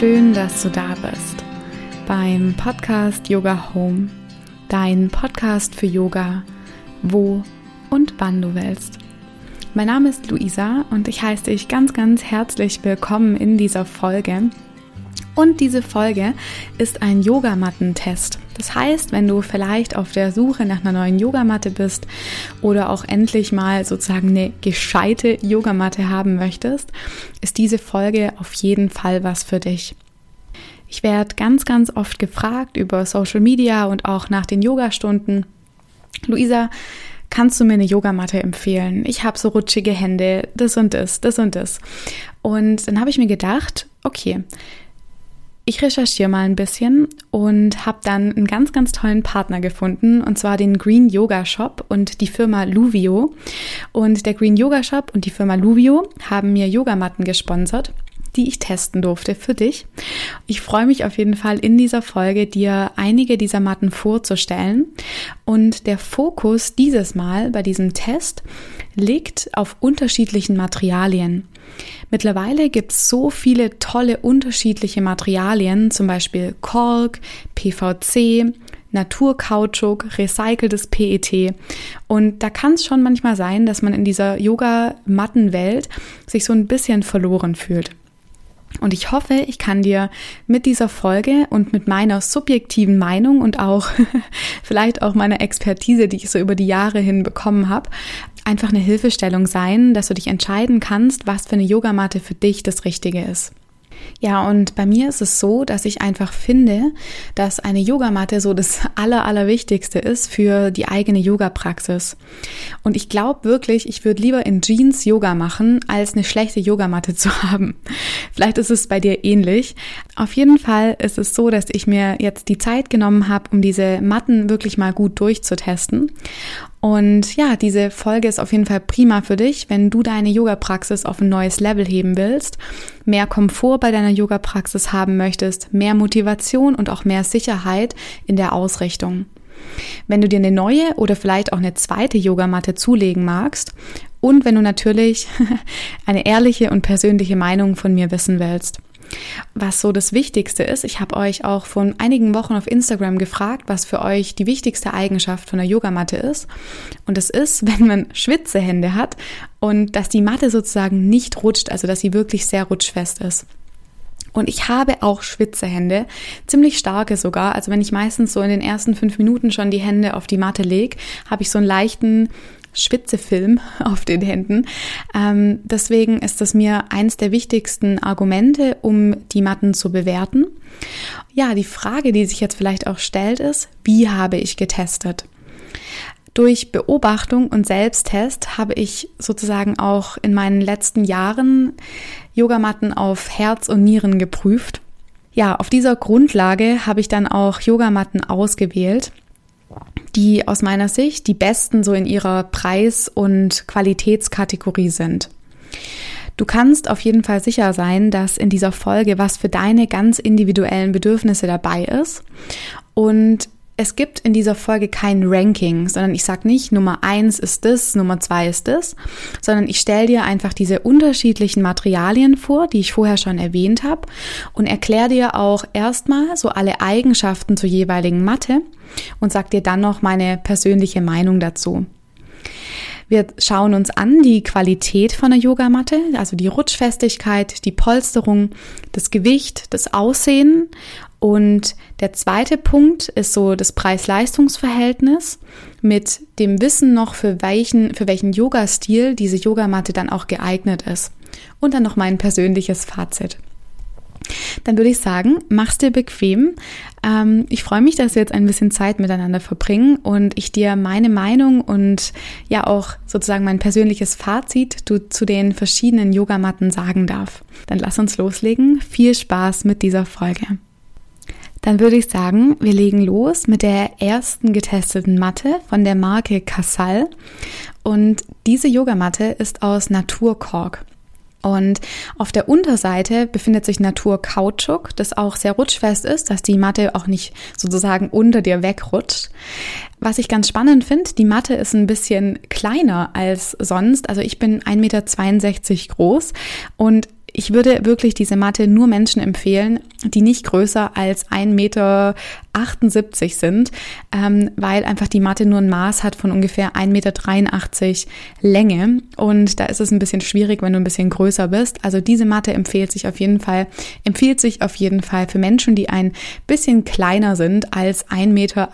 schön, dass du da bist beim Podcast Yoga Home, dein Podcast für Yoga, wo und wann du willst. Mein Name ist Luisa und ich heiße dich ganz, ganz herzlich willkommen in dieser Folge. Und diese Folge ist ein Yogamattentest. Das heißt, wenn du vielleicht auf der Suche nach einer neuen Yogamatte bist oder auch endlich mal sozusagen eine gescheite Yogamatte haben möchtest, ist diese Folge auf jeden Fall was für dich. Ich werde ganz, ganz oft gefragt über Social Media und auch nach den Yogastunden. Luisa, kannst du mir eine Yogamatte empfehlen? Ich habe so rutschige Hände, das und das, das und das. Und dann habe ich mir gedacht, okay, ich recherchiere mal ein bisschen und habe dann einen ganz, ganz tollen Partner gefunden, und zwar den Green Yoga Shop und die Firma Luvio. Und der Green Yoga Shop und die Firma Luvio haben mir Yogamatten gesponsert die ich testen durfte für dich. Ich freue mich auf jeden Fall in dieser Folge, dir einige dieser Matten vorzustellen. Und der Fokus dieses Mal bei diesem Test liegt auf unterschiedlichen Materialien. Mittlerweile gibt es so viele tolle unterschiedliche Materialien, zum Beispiel Kork, PVC, Naturkautschuk, recyceltes PET. Und da kann es schon manchmal sein, dass man in dieser Yoga-Mattenwelt sich so ein bisschen verloren fühlt. Und ich hoffe, ich kann dir mit dieser Folge und mit meiner subjektiven Meinung und auch vielleicht auch meiner Expertise, die ich so über die Jahre hin bekommen habe, einfach eine Hilfestellung sein, dass du dich entscheiden kannst, was für eine Yogamatte für dich das Richtige ist. Ja, und bei mir ist es so, dass ich einfach finde, dass eine Yogamatte so das Aller, Allerwichtigste ist für die eigene Yoga-Praxis. Und ich glaube wirklich, ich würde lieber in Jeans Yoga machen, als eine schlechte Yogamatte zu haben. Vielleicht ist es bei dir ähnlich. Auf jeden Fall ist es so, dass ich mir jetzt die Zeit genommen habe, um diese Matten wirklich mal gut durchzutesten. Und ja, diese Folge ist auf jeden Fall prima für dich, wenn du deine Yoga-Praxis auf ein neues Level heben willst, mehr Komfort bei deiner Yoga-Praxis haben möchtest, mehr Motivation und auch mehr Sicherheit in der Ausrichtung. Wenn du dir eine neue oder vielleicht auch eine zweite Yogamatte zulegen magst und wenn du natürlich eine ehrliche und persönliche Meinung von mir wissen willst. Was so das Wichtigste ist, ich habe euch auch vor einigen Wochen auf Instagram gefragt, was für euch die wichtigste Eigenschaft von der Yogamatte ist. Und es ist, wenn man Schwitzehände hat und dass die Matte sozusagen nicht rutscht, also dass sie wirklich sehr rutschfest ist. Und ich habe auch Schwitzehände, ziemlich starke sogar. Also wenn ich meistens so in den ersten fünf Minuten schon die Hände auf die Matte lege, habe ich so einen leichten Schwitzefilm auf den Händen. Ähm, deswegen ist das mir eins der wichtigsten Argumente, um die Matten zu bewerten. Ja, die Frage, die sich jetzt vielleicht auch stellt, ist, wie habe ich getestet? Durch Beobachtung und Selbsttest habe ich sozusagen auch in meinen letzten Jahren Yogamatten auf Herz und Nieren geprüft. Ja, auf dieser Grundlage habe ich dann auch Yogamatten ausgewählt die aus meiner Sicht die besten so in ihrer Preis- und Qualitätskategorie sind. Du kannst auf jeden Fall sicher sein, dass in dieser Folge was für deine ganz individuellen Bedürfnisse dabei ist. Und es gibt in dieser Folge kein Ranking, sondern ich sage nicht, Nummer eins ist das, Nummer zwei ist das, sondern ich stelle dir einfach diese unterschiedlichen Materialien vor, die ich vorher schon erwähnt habe und erkläre dir auch erstmal so alle Eigenschaften zur jeweiligen Matte und sag dir dann noch meine persönliche Meinung dazu. Wir schauen uns an die Qualität von der Yogamatte, also die Rutschfestigkeit, die Polsterung, das Gewicht, das Aussehen. Und der zweite Punkt ist so das Preis-Leistungs-Verhältnis mit dem Wissen noch, für welchen, für welchen Yoga-Stil diese Yogamatte dann auch geeignet ist. Und dann noch mein persönliches Fazit. Dann würde ich sagen, mach's dir bequem. Ähm, ich freue mich, dass wir jetzt ein bisschen Zeit miteinander verbringen und ich dir meine Meinung und ja auch sozusagen mein persönliches Fazit du, zu den verschiedenen Yogamatten sagen darf. Dann lass uns loslegen. Viel Spaß mit dieser Folge. Dann würde ich sagen, wir legen los mit der ersten getesteten Matte von der Marke Casal. Und diese Yogamatte ist aus Naturkork. Und auf der Unterseite befindet sich Naturkautschuk, das auch sehr rutschfest ist, dass die Matte auch nicht sozusagen unter dir wegrutscht. Was ich ganz spannend finde, die Matte ist ein bisschen kleiner als sonst. Also ich bin 1,62 Meter groß und ich würde wirklich diese Matte nur Menschen empfehlen, die nicht größer als 1,78 Meter sind, ähm, weil einfach die Matte nur ein Maß hat von ungefähr 1,83 Meter Länge. Und da ist es ein bisschen schwierig, wenn du ein bisschen größer bist. Also diese Matte empfiehlt sich auf jeden Fall, empfiehlt sich auf jeden Fall für Menschen, die ein bisschen kleiner sind als 1,78 Meter.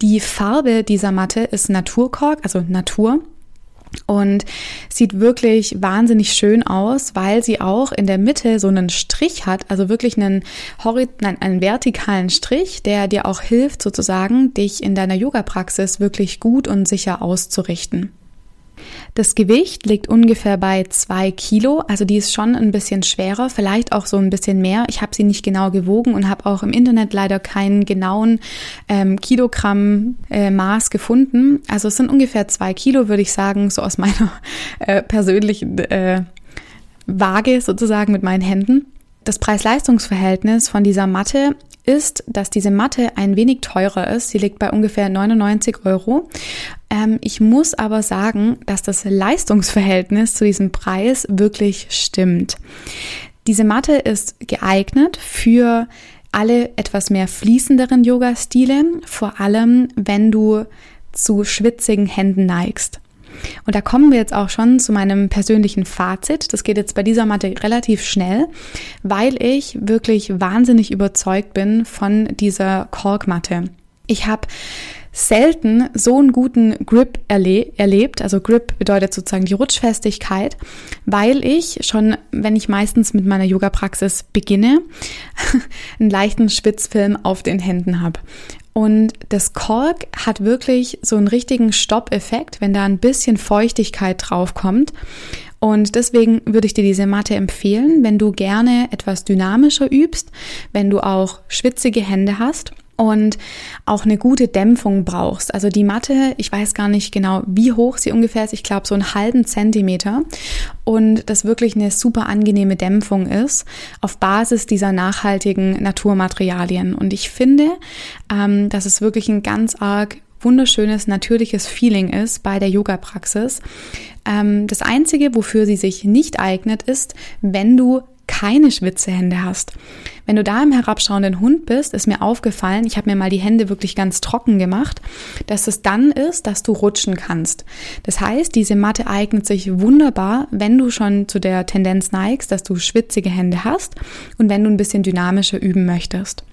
Die Farbe dieser Matte ist Naturkork, also Natur und sieht wirklich wahnsinnig schön aus, weil sie auch in der Mitte so einen Strich hat, also wirklich einen, nein, einen vertikalen Strich, der dir auch hilft, sozusagen, dich in deiner Yoga-Praxis wirklich gut und sicher auszurichten. Das Gewicht liegt ungefähr bei zwei Kilo, also die ist schon ein bisschen schwerer, vielleicht auch so ein bisschen mehr. Ich habe sie nicht genau gewogen und habe auch im Internet leider keinen genauen ähm, Kilogramm äh, gefunden. Also es sind ungefähr zwei Kilo, würde ich sagen, so aus meiner äh, persönlichen äh, Waage sozusagen mit meinen Händen. Das Preis-Leistungs-Verhältnis von dieser Matte ist, dass diese Matte ein wenig teurer ist. Sie liegt bei ungefähr 99 Euro. Ähm, ich muss aber sagen, dass das Leistungsverhältnis zu diesem Preis wirklich stimmt. Diese Matte ist geeignet für alle etwas mehr fließenderen Yoga-Stile, vor allem wenn du zu schwitzigen Händen neigst. Und da kommen wir jetzt auch schon zu meinem persönlichen Fazit. Das geht jetzt bei dieser Matte relativ schnell, weil ich wirklich wahnsinnig überzeugt bin von dieser Korkmatte. Ich habe selten so einen guten Grip erle erlebt. Also Grip bedeutet sozusagen die Rutschfestigkeit, weil ich schon, wenn ich meistens mit meiner Yoga-Praxis beginne, einen leichten Spitzfilm auf den Händen habe. Und das Kork hat wirklich so einen richtigen Stoppeffekt, wenn da ein bisschen Feuchtigkeit draufkommt. Und deswegen würde ich dir diese Matte empfehlen, wenn du gerne etwas dynamischer übst, wenn du auch schwitzige Hände hast und auch eine gute Dämpfung brauchst. Also die Matte, ich weiß gar nicht genau, wie hoch sie ungefähr ist. Ich glaube so einen halben Zentimeter und das wirklich eine super angenehme Dämpfung ist auf Basis dieser nachhaltigen Naturmaterialien. Und ich finde, ähm, dass es wirklich ein ganz arg wunderschönes, natürliches Feeling ist bei der Yoga-Praxis. Ähm, das Einzige, wofür sie sich nicht eignet, ist, wenn du keine Schwitzehände hast. Wenn du da im herabschauenden Hund bist, ist mir aufgefallen, ich habe mir mal die Hände wirklich ganz trocken gemacht, dass es dann ist, dass du rutschen kannst. Das heißt, diese Matte eignet sich wunderbar, wenn du schon zu der Tendenz neigst, dass du schwitzige Hände hast und wenn du ein bisschen dynamischer üben möchtest.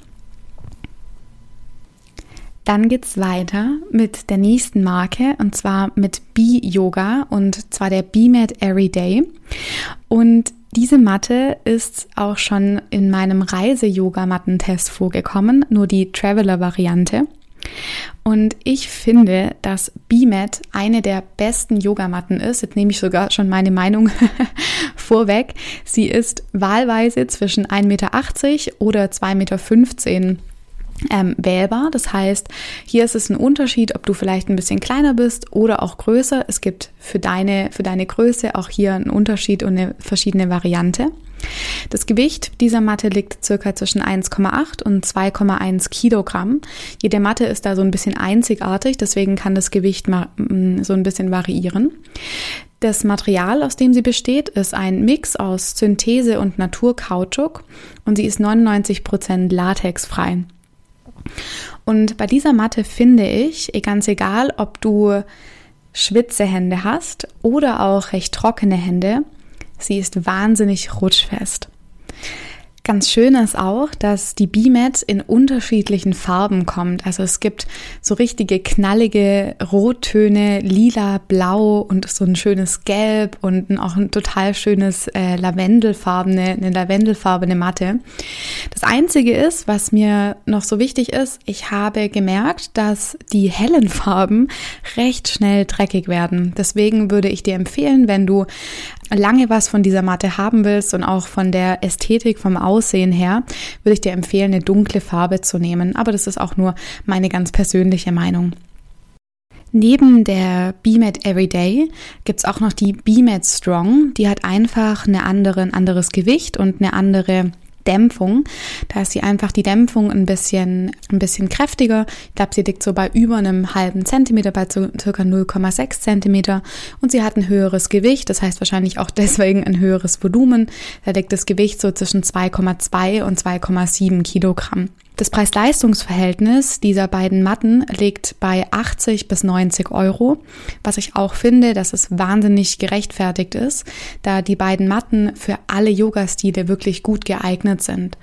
Dann geht's weiter mit der nächsten Marke und zwar mit B-Yoga und zwar der B-Mat Everyday. Und diese Matte ist auch schon in meinem Reise-Yoga-Mattentest vorgekommen, nur die Traveler-Variante. Und ich finde, dass B-Mat eine der besten Yogamatten ist. Jetzt nehme ich sogar schon meine Meinung vorweg. Sie ist wahlweise zwischen 1,80 Meter oder 2,15 Meter ähm, wählbar. Das heißt, hier ist es ein Unterschied, ob du vielleicht ein bisschen kleiner bist oder auch größer. Es gibt für deine, für deine Größe auch hier einen Unterschied und eine verschiedene Variante. Das Gewicht dieser Matte liegt circa zwischen 1,8 und 2,1 Kilogramm. Jede Matte ist da so ein bisschen einzigartig, deswegen kann das Gewicht mal mm, so ein bisschen variieren. Das Material, aus dem sie besteht, ist ein Mix aus Synthese und Naturkautschuk und sie ist 99% latexfrei. Und bei dieser Matte finde ich, eh ganz egal, ob du Schwitzehände hast oder auch recht trockene Hände, sie ist wahnsinnig rutschfest. Ganz schön ist auch, dass die B-Mat in unterschiedlichen Farben kommt. Also es gibt so richtige knallige Rottöne, lila, blau und so ein schönes Gelb und auch ein total schönes äh, Lavendelfarbene, eine lavendelfarbene Matte. Das einzige ist, was mir noch so wichtig ist, ich habe gemerkt, dass die hellen Farben recht schnell dreckig werden. Deswegen würde ich dir empfehlen, wenn du lange was von dieser Matte haben willst und auch von der Ästhetik, vom Aussehen her, würde ich dir empfehlen, eine dunkle Farbe zu nehmen. Aber das ist auch nur meine ganz persönliche Meinung. Neben der BMAT Everyday gibt es auch noch die BMAT Strong. Die hat einfach eine andere, ein anderes Gewicht und eine andere Dämpfung. Da ist sie einfach die Dämpfung ein bisschen, ein bisschen kräftiger. Ich glaube, sie liegt so bei über einem halben Zentimeter, bei circa 0,6 Zentimeter. Und sie hat ein höheres Gewicht. Das heißt wahrscheinlich auch deswegen ein höheres Volumen. Da liegt das Gewicht so zwischen 2,2 und 2,7 Kilogramm. Das Preis-Leistungs-Verhältnis dieser beiden Matten liegt bei 80 bis 90 Euro, was ich auch finde, dass es wahnsinnig gerechtfertigt ist, da die beiden Matten für alle Yoga-Stile wirklich gut geeignet sind.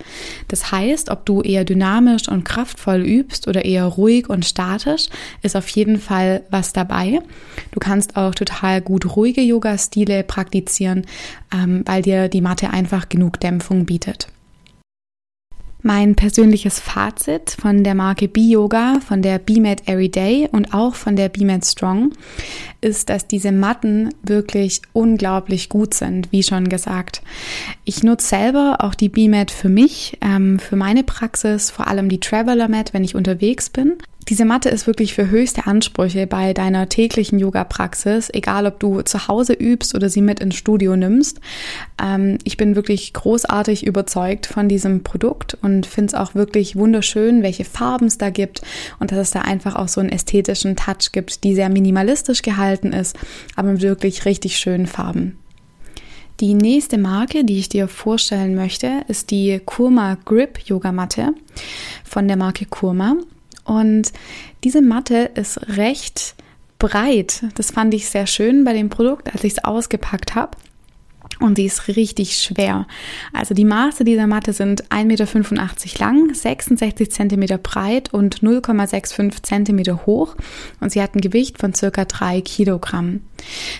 Das heißt, ob du eher dynamisch und kraftvoll übst oder eher ruhig und statisch, ist auf jeden Fall was dabei. Du kannst auch total gut ruhige Yoga-Stile praktizieren, ähm, weil dir die Matte einfach genug Dämpfung bietet. Mein persönliches Fazit von der Marke B-Yoga, von der B-Mat Everyday und auch von der B-Mat Strong ist, dass diese Matten wirklich unglaublich gut sind, wie schon gesagt. Ich nutze selber auch die B-Mat für mich, ähm, für meine Praxis, vor allem die Traveler Mat, wenn ich unterwegs bin. Diese Matte ist wirklich für höchste Ansprüche bei deiner täglichen Yoga-Praxis, egal ob du zu Hause übst oder sie mit ins Studio nimmst. Ähm, ich bin wirklich großartig überzeugt von diesem Produkt und finde es auch wirklich wunderschön, welche Farben es da gibt und dass es da einfach auch so einen ästhetischen Touch gibt, die sehr minimalistisch gehalten ist, aber mit wirklich richtig schönen Farben. Die nächste Marke, die ich dir vorstellen möchte, ist die Kurma Grip Yogamatte von der Marke Kurma. Und diese Matte ist recht breit. Das fand ich sehr schön bei dem Produkt, als ich es ausgepackt habe. Und sie ist richtig schwer. Also die Maße dieser Matte sind 1,85 Meter lang, 66 Zentimeter breit und 0,65 Zentimeter hoch. Und sie hat ein Gewicht von circa 3 Kilogramm.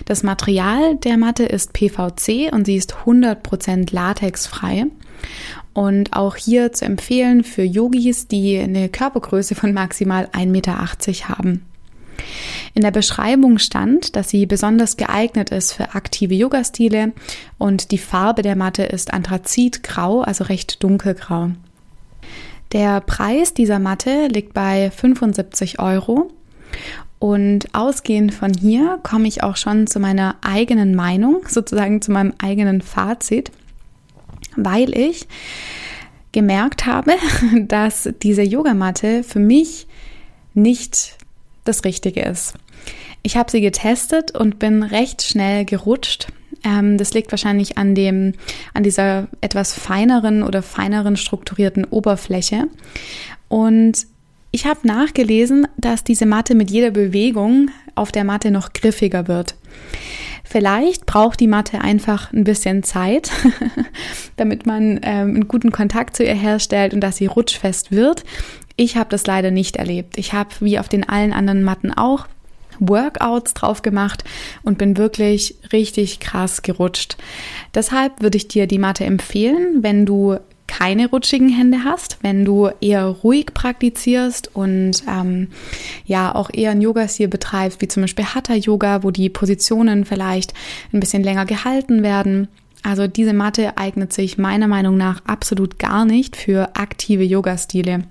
Das Material der Matte ist PVC und sie ist 100% latexfrei. Und auch hier zu empfehlen für Yogis, die eine Körpergröße von maximal 1,80 Meter haben. In der Beschreibung stand, dass sie besonders geeignet ist für aktive Yoga-Stile und die Farbe der Matte ist Anthrazitgrau, also recht dunkelgrau. Der Preis dieser Matte liegt bei 75 Euro und ausgehend von hier komme ich auch schon zu meiner eigenen Meinung, sozusagen zu meinem eigenen Fazit weil ich gemerkt habe, dass diese Yogamatte für mich nicht das Richtige ist. Ich habe sie getestet und bin recht schnell gerutscht. Ähm, das liegt wahrscheinlich an dem, an dieser etwas feineren oder feineren strukturierten Oberfläche. Und ich habe nachgelesen, dass diese Matte mit jeder Bewegung auf der Matte noch griffiger wird. Vielleicht braucht die Matte einfach ein bisschen Zeit, damit man ähm, einen guten Kontakt zu ihr herstellt und dass sie rutschfest wird. Ich habe das leider nicht erlebt. Ich habe wie auf den allen anderen Matten auch Workouts drauf gemacht und bin wirklich richtig krass gerutscht. Deshalb würde ich dir die Matte empfehlen, wenn du keine rutschigen Hände hast, wenn du eher ruhig praktizierst und ähm, ja auch eher ein Yoga-Stil betreibst, wie zum Beispiel Hatha-Yoga, wo die Positionen vielleicht ein bisschen länger gehalten werden. Also diese Matte eignet sich meiner Meinung nach absolut gar nicht für aktive Yoga-Stile.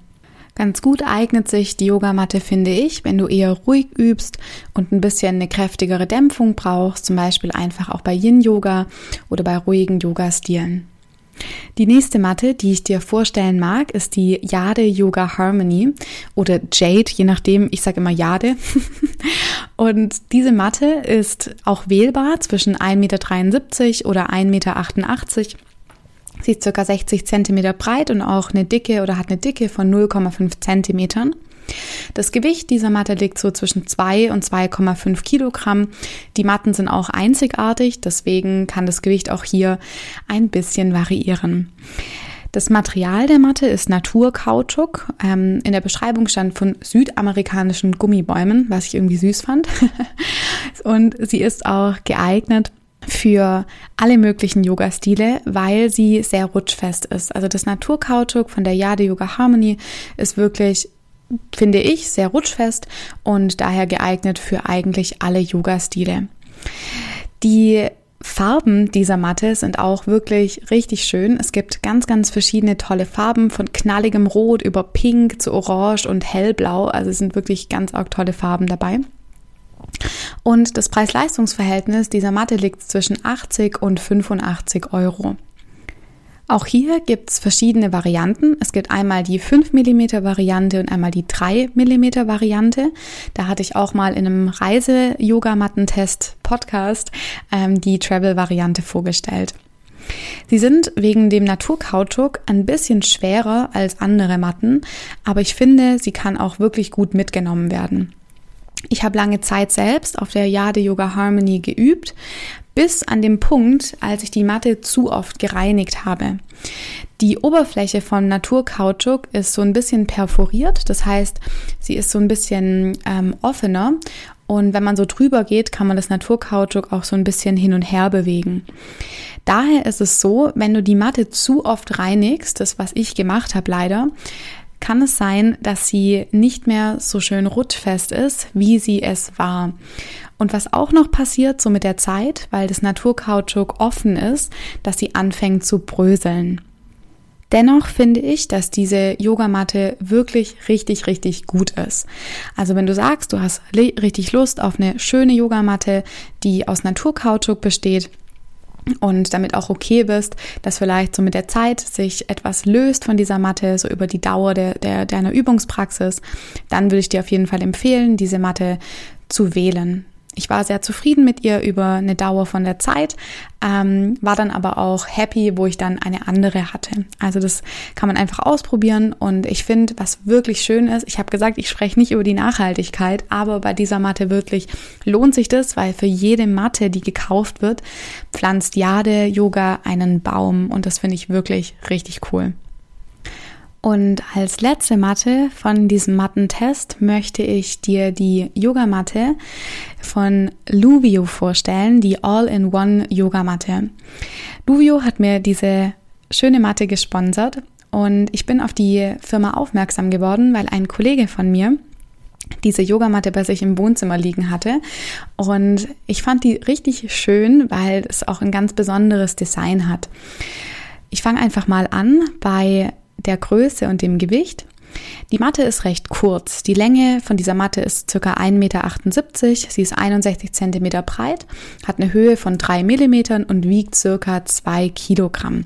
Ganz gut eignet sich die Yogamatte, finde ich, wenn du eher ruhig übst und ein bisschen eine kräftigere Dämpfung brauchst, zum Beispiel einfach auch bei Yin-Yoga oder bei ruhigen Yoga-Stilen. Die nächste Matte, die ich dir vorstellen mag, ist die Jade Yoga Harmony oder Jade, je nachdem, ich sage immer Jade. Und diese Matte ist auch wählbar zwischen 1,73 Meter oder 1,88 Meter. Sie ist ca. 60 Zentimeter breit und auch eine Dicke oder hat eine Dicke von 0,5 Zentimetern. Das Gewicht dieser Matte liegt so zwischen 2 und 2,5 Kilogramm. Die Matten sind auch einzigartig, deswegen kann das Gewicht auch hier ein bisschen variieren. Das Material der Matte ist Naturkautschuk. Ähm, in der Beschreibung stand von südamerikanischen Gummibäumen, was ich irgendwie süß fand. und sie ist auch geeignet für alle möglichen Yoga-Stile, weil sie sehr rutschfest ist. Also das Naturkautschuk von der Jade Yoga Harmony ist wirklich finde ich, sehr rutschfest und daher geeignet für eigentlich alle Yoga-Stile. Die Farben dieser Matte sind auch wirklich richtig schön. Es gibt ganz, ganz verschiedene tolle Farben von knalligem Rot über Pink zu Orange und Hellblau. Also es sind wirklich ganz arg tolle Farben dabei. Und das Preis-Leistungs-Verhältnis dieser Matte liegt zwischen 80 und 85 Euro. Auch hier gibt es verschiedene Varianten. Es gibt einmal die 5 mm Variante und einmal die 3 mm Variante. Da hatte ich auch mal in einem Reise-Yogamattentest-Podcast ähm, die Travel-Variante vorgestellt. Sie sind wegen dem Naturkautschuk ein bisschen schwerer als andere Matten, aber ich finde, sie kann auch wirklich gut mitgenommen werden. Ich habe lange Zeit selbst auf der Jade Yoga Harmony geübt, bis an den Punkt, als ich die Matte zu oft gereinigt habe. Die Oberfläche von Naturkautschuk ist so ein bisschen perforiert, das heißt, sie ist so ein bisschen ähm, offener und wenn man so drüber geht, kann man das Naturkautschuk auch so ein bisschen hin und her bewegen. Daher ist es so, wenn du die Matte zu oft reinigst, das was ich gemacht habe leider, kann es sein, dass sie nicht mehr so schön rutschfest ist, wie sie es war. Und was auch noch passiert, so mit der Zeit, weil das Naturkautschuk offen ist, dass sie anfängt zu bröseln. Dennoch finde ich, dass diese Yogamatte wirklich richtig, richtig gut ist. Also wenn du sagst, du hast richtig Lust auf eine schöne Yogamatte, die aus Naturkautschuk besteht, und damit auch okay bist, dass vielleicht so mit der Zeit sich etwas löst von dieser Matte, so über die Dauer der, der, deiner Übungspraxis, dann würde ich dir auf jeden Fall empfehlen, diese Matte zu wählen. Ich war sehr zufrieden mit ihr über eine Dauer von der Zeit, ähm, war dann aber auch happy, wo ich dann eine andere hatte. Also das kann man einfach ausprobieren und ich finde, was wirklich schön ist, ich habe gesagt, ich spreche nicht über die Nachhaltigkeit, aber bei dieser Matte wirklich lohnt sich das, weil für jede Matte, die gekauft wird, pflanzt Jade Yoga einen Baum und das finde ich wirklich richtig cool. Und als letzte Matte von diesem Mattentest möchte ich dir die Yogamatte von Luvio vorstellen, die All-in-One Yogamatte. Luvio hat mir diese schöne Matte gesponsert und ich bin auf die Firma aufmerksam geworden, weil ein Kollege von mir diese Yogamatte bei sich im Wohnzimmer liegen hatte. Und ich fand die richtig schön, weil es auch ein ganz besonderes Design hat. Ich fange einfach mal an bei der Größe und dem Gewicht. Die Matte ist recht kurz. Die Länge von dieser Matte ist ca. 1,78 Meter. Sie ist 61 Zentimeter breit, hat eine Höhe von 3 Millimetern und wiegt ca. 2 Kilogramm.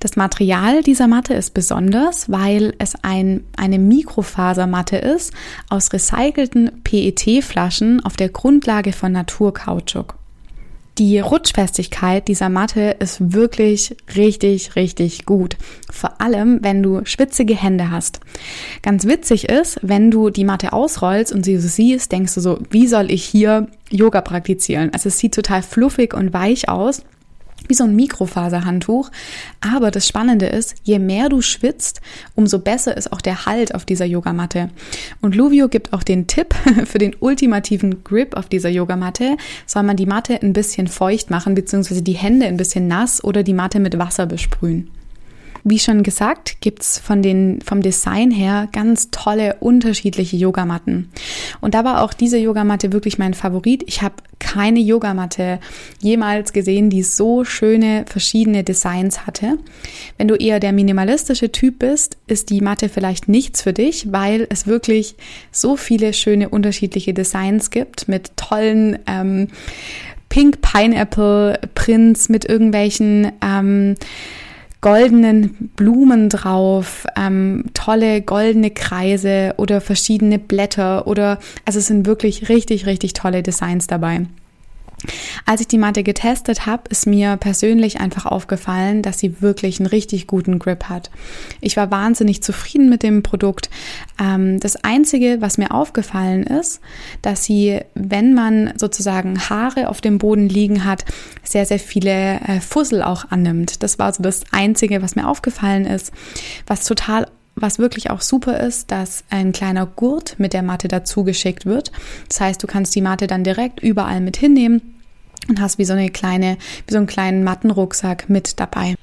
Das Material dieser Matte ist besonders, weil es ein, eine Mikrofasermatte ist aus recycelten PET-Flaschen auf der Grundlage von Naturkautschuk. Die Rutschfestigkeit dieser Matte ist wirklich richtig, richtig gut. Vor allem, wenn du schwitzige Hände hast. Ganz witzig ist, wenn du die Matte ausrollst und sie so siehst, denkst du so, wie soll ich hier Yoga praktizieren? Also es sieht total fluffig und weich aus wie so ein Mikrofaserhandtuch. Aber das Spannende ist, je mehr du schwitzt, umso besser ist auch der Halt auf dieser Yogamatte. Und Luvio gibt auch den Tipp für den ultimativen Grip auf dieser Yogamatte, soll man die Matte ein bisschen feucht machen, beziehungsweise die Hände ein bisschen nass oder die Matte mit Wasser besprühen. Wie schon gesagt, gibt's von den, vom Design her ganz tolle, unterschiedliche Yogamatten. Und da war auch diese Yogamatte wirklich mein Favorit. Ich habe keine Yogamatte jemals gesehen, die so schöne, verschiedene Designs hatte. Wenn du eher der minimalistische Typ bist, ist die Matte vielleicht nichts für dich, weil es wirklich so viele schöne, unterschiedliche Designs gibt mit tollen, ähm, Pink Pineapple Prints mit irgendwelchen ähm, goldenen Blumen drauf, ähm, tolle goldene Kreise oder verschiedene Blätter oder also es sind wirklich richtig, richtig tolle Designs dabei. Als ich die Matte getestet habe, ist mir persönlich einfach aufgefallen, dass sie wirklich einen richtig guten Grip hat. Ich war wahnsinnig zufrieden mit dem Produkt. Ähm, das Einzige, was mir aufgefallen ist, dass sie, wenn man sozusagen Haare auf dem Boden liegen hat, sehr, sehr viele äh, Fussel auch annimmt. Das war so das Einzige, was mir aufgefallen ist, was total was wirklich auch super ist, dass ein kleiner Gurt mit der Matte dazu geschickt wird. Das heißt, du kannst die Matte dann direkt überall mit hinnehmen und hast wie so eine kleine, wie so einen kleinen Mattenrucksack mit dabei.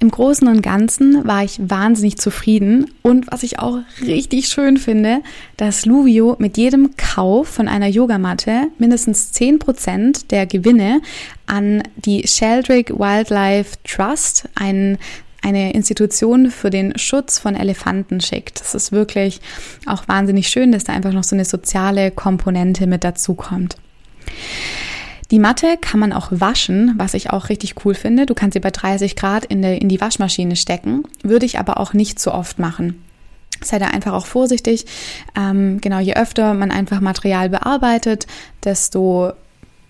Im Großen und Ganzen war ich wahnsinnig zufrieden und was ich auch richtig schön finde, dass Luvio mit jedem Kauf von einer Yogamatte mindestens 10% der Gewinne an die Sheldrick Wildlife Trust, ein eine Institution für den Schutz von Elefanten schickt. Das ist wirklich auch wahnsinnig schön, dass da einfach noch so eine soziale Komponente mit dazu kommt. Die Matte kann man auch waschen, was ich auch richtig cool finde. Du kannst sie bei 30 Grad in, der, in die Waschmaschine stecken, würde ich aber auch nicht so oft machen. Sei da einfach auch vorsichtig. Ähm, genau, je öfter man einfach Material bearbeitet, desto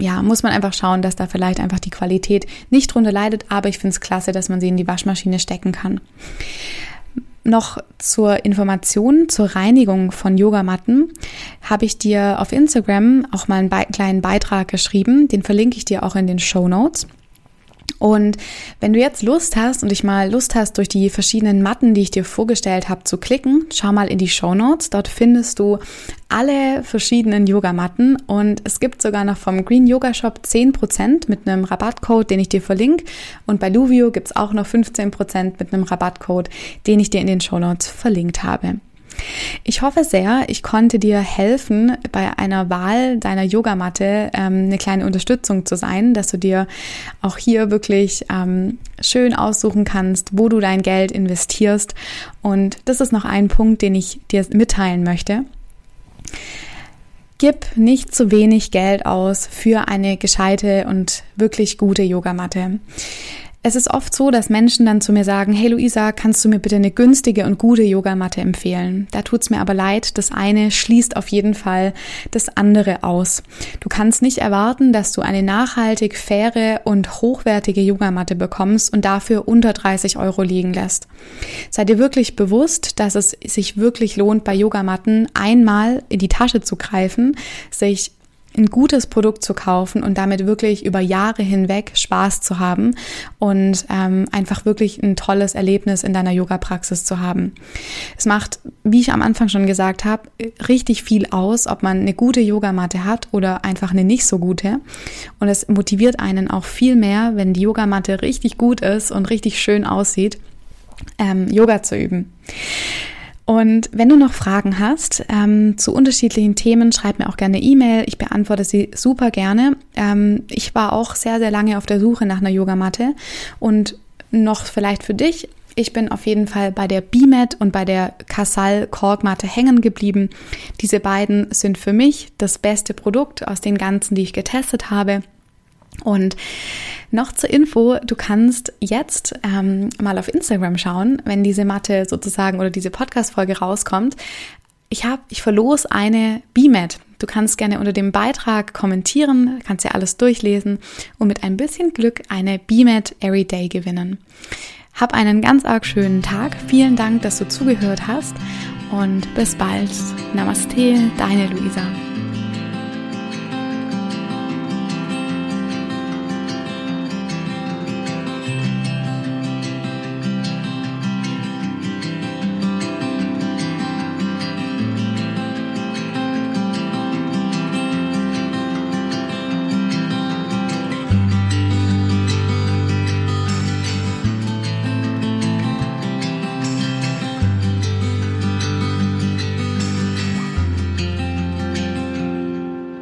ja, muss man einfach schauen, dass da vielleicht einfach die Qualität nicht drunter leidet. Aber ich finde es klasse, dass man sie in die Waschmaschine stecken kann. Noch zur Information, zur Reinigung von Yogamatten habe ich dir auf Instagram auch mal einen kleinen Beitrag geschrieben. Den verlinke ich dir auch in den Show Notes. Und wenn du jetzt Lust hast und dich mal Lust hast, durch die verschiedenen Matten, die ich dir vorgestellt habe, zu klicken, schau mal in die Show Notes. Dort findest du alle verschiedenen Yogamatten und es gibt sogar noch vom Green Yoga Shop 10% mit einem Rabattcode, den ich dir verlinke. Und bei Luvio gibt es auch noch 15% mit einem Rabattcode, den ich dir in den Show Notes verlinkt habe. Ich hoffe sehr, ich konnte dir helfen, bei einer Wahl deiner Yogamatte ähm, eine kleine Unterstützung zu sein, dass du dir auch hier wirklich ähm, schön aussuchen kannst, wo du dein Geld investierst. Und das ist noch ein Punkt, den ich dir mitteilen möchte. Gib nicht zu wenig Geld aus für eine gescheite und wirklich gute Yogamatte. Es ist oft so, dass Menschen dann zu mir sagen, hey Luisa, kannst du mir bitte eine günstige und gute Yogamatte empfehlen? Da tut's mir aber leid, das eine schließt auf jeden Fall das andere aus. Du kannst nicht erwarten, dass du eine nachhaltig, faire und hochwertige Yogamatte bekommst und dafür unter 30 Euro liegen lässt. Sei dir wirklich bewusst, dass es sich wirklich lohnt, bei Yogamatten einmal in die Tasche zu greifen, sich ein gutes Produkt zu kaufen und damit wirklich über Jahre hinweg Spaß zu haben und ähm, einfach wirklich ein tolles Erlebnis in deiner Yoga-Praxis zu haben. Es macht, wie ich am Anfang schon gesagt habe, richtig viel aus, ob man eine gute Yogamatte hat oder einfach eine nicht so gute. Und es motiviert einen auch viel mehr, wenn die Yogamatte richtig gut ist und richtig schön aussieht, ähm, Yoga zu üben. Und wenn du noch Fragen hast ähm, zu unterschiedlichen Themen, schreib mir auch gerne E-Mail. Ich beantworte sie super gerne. Ähm, ich war auch sehr, sehr lange auf der Suche nach einer Yogamatte und noch vielleicht für dich. Ich bin auf jeden Fall bei der BMAT und bei der Casal Korkmatte hängen geblieben. Diese beiden sind für mich das beste Produkt aus den ganzen, die ich getestet habe. Und noch zur Info, du kannst jetzt ähm, mal auf Instagram schauen, wenn diese Matte sozusagen oder diese Podcast-Folge rauskommt. Ich habe, ich verlose eine BMAT. Du kannst gerne unter dem Beitrag kommentieren, kannst ja alles durchlesen und mit ein bisschen Glück eine BMAT Everyday gewinnen. Hab einen ganz arg schönen Tag. Vielen Dank, dass du zugehört hast und bis bald. Namaste, deine Luisa.